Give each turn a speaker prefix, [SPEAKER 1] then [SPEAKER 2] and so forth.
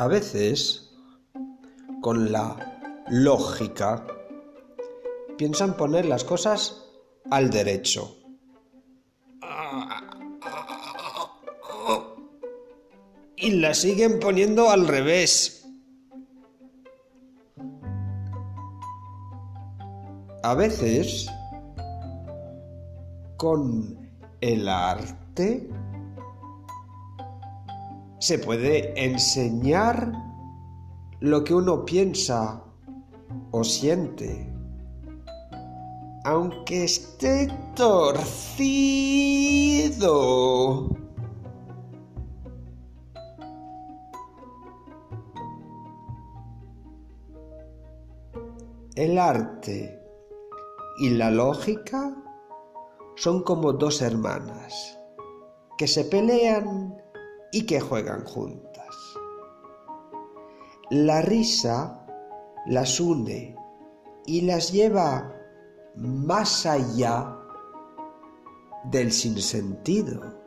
[SPEAKER 1] A veces, con la lógica, piensan poner las cosas al derecho. Y las siguen poniendo al revés. A veces, con el arte, se puede enseñar lo que uno piensa o siente, aunque esté torcido. El arte y la lógica son como dos hermanas que se pelean y que juegan juntas. La risa las une y las lleva más allá del sinsentido.